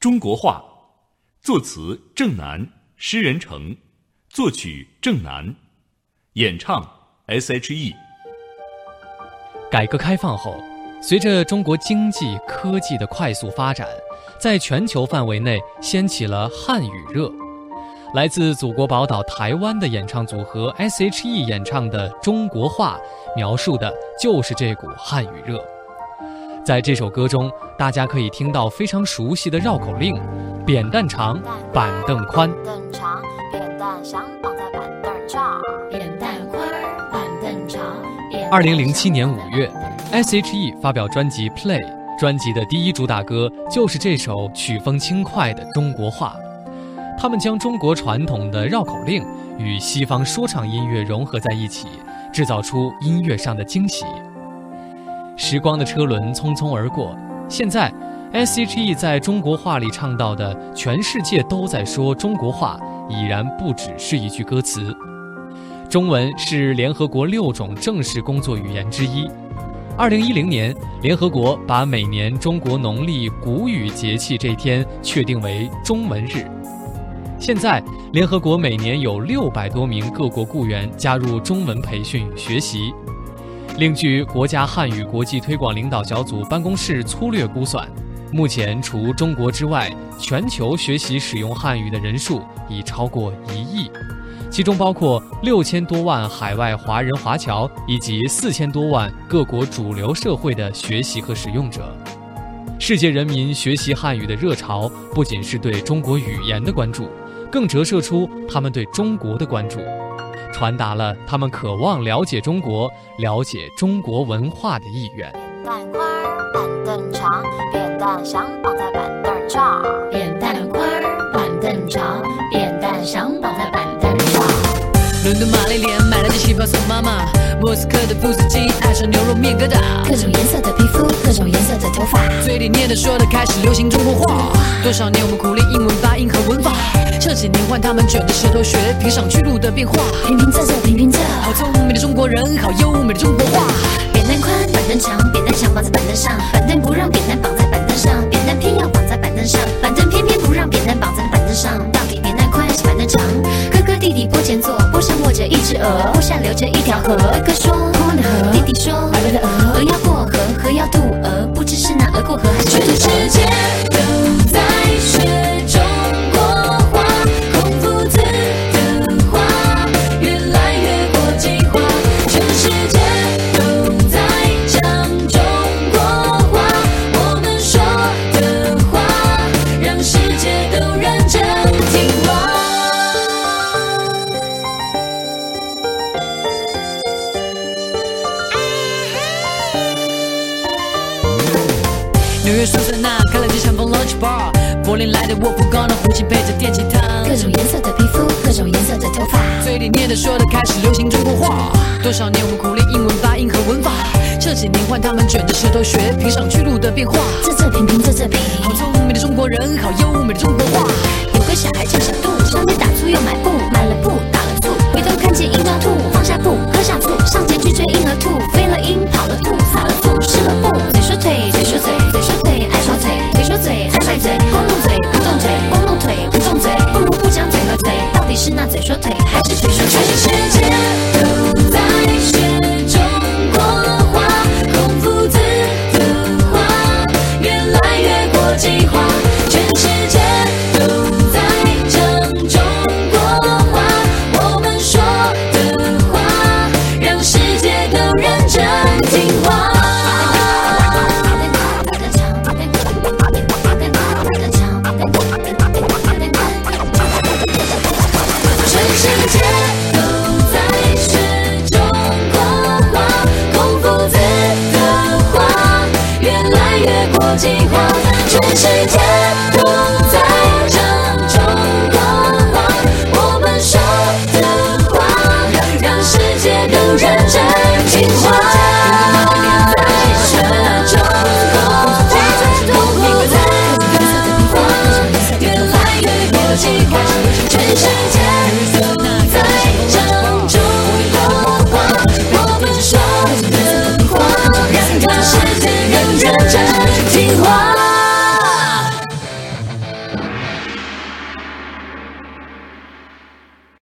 中国话，作词郑楠，诗人程，作曲郑楠，演唱 S.H.E。改革开放后，随着中国经济科技的快速发展，在全球范围内掀起了汉语热。来自祖国宝岛台湾的演唱组合 S.H.E 演唱的《中国话》，描述的就是这股汉语热。在这首歌中，大家可以听到非常熟悉的绕口令：扁担长，板凳宽。板凳长，扁担想绑在板凳上。扁担宽，板凳长。二零零七年五月，S.H.E 发表专辑《Play》，专辑的第一主打歌就是这首曲风轻快的《中国话》。他们将中国传统的绕口令与西方说唱音乐融合在一起，制造出音乐上的惊喜。时光的车轮匆匆而过，现在，S.H.E 在中国话里唱到的“全世界都在说中国话”已然不只是一句歌词。中文是联合国六种正式工作语言之一。二零一零年，联合国把每年中国农历谷雨节气这天确定为中文日。现在，联合国每年有六百多名各国雇员加入中文培训学习。另据国家汉语国际推广领导小组办公室粗略估算，目前除中国之外，全球学习使用汉语的人数已超过一亿，其中包括六千多万海外华人华侨以及四千多万各国主流社会的学习和使用者。世界人民学习汉语的热潮，不仅是对中国语言的关注，更折射出他们对中国的关注。传达了他们渴望了解中国、了解中国文化的意愿。扁担宽，板凳长，扁担想绑在板凳上。扁担宽，板凳长，扁。伦敦玛丽莲买了件旗袍送妈妈，莫斯科的布斯基爱上牛肉面疙瘩，各种颜色的皮肤，各种颜色的头发，嘴里念的说的开始流行中国话。多少年我们苦练英文发音和文法。这几年换他们卷着舌头学平上去路的变化，平平仄仄平平仄，好聪明的中国人，好优美的中国话。扁担宽，板凳长，扁担想绑在板凳上，板凳不让扁担绑在板凳上，扁担偏要绑在板凳上，板凳偏偏不让扁担绑在是鹅，坡上流着一条河。哥哥说宽的河，弟弟说鹅的鹅，纽约苏珊娜开了间香风 lunch bar，柏林来的沃夫冈的胡琴配着电吉他，各种颜色的皮肤，各种颜色的头发，嘴里念的说的开始流行中国话。多少年我们苦练英文发音和文法，这几年换他们卷着舌头学平上去路的变化。这这平平这这平，好聪明的中国人，好优美的中国话。有个小孩叫小杜，上街打醋又买布，是那嘴说腿还是腿说全世界。国际，全世界都在讲中国话。我们说的话，让世界更认真听话。中国在痛苦，在疯，越来越国际化。全世界。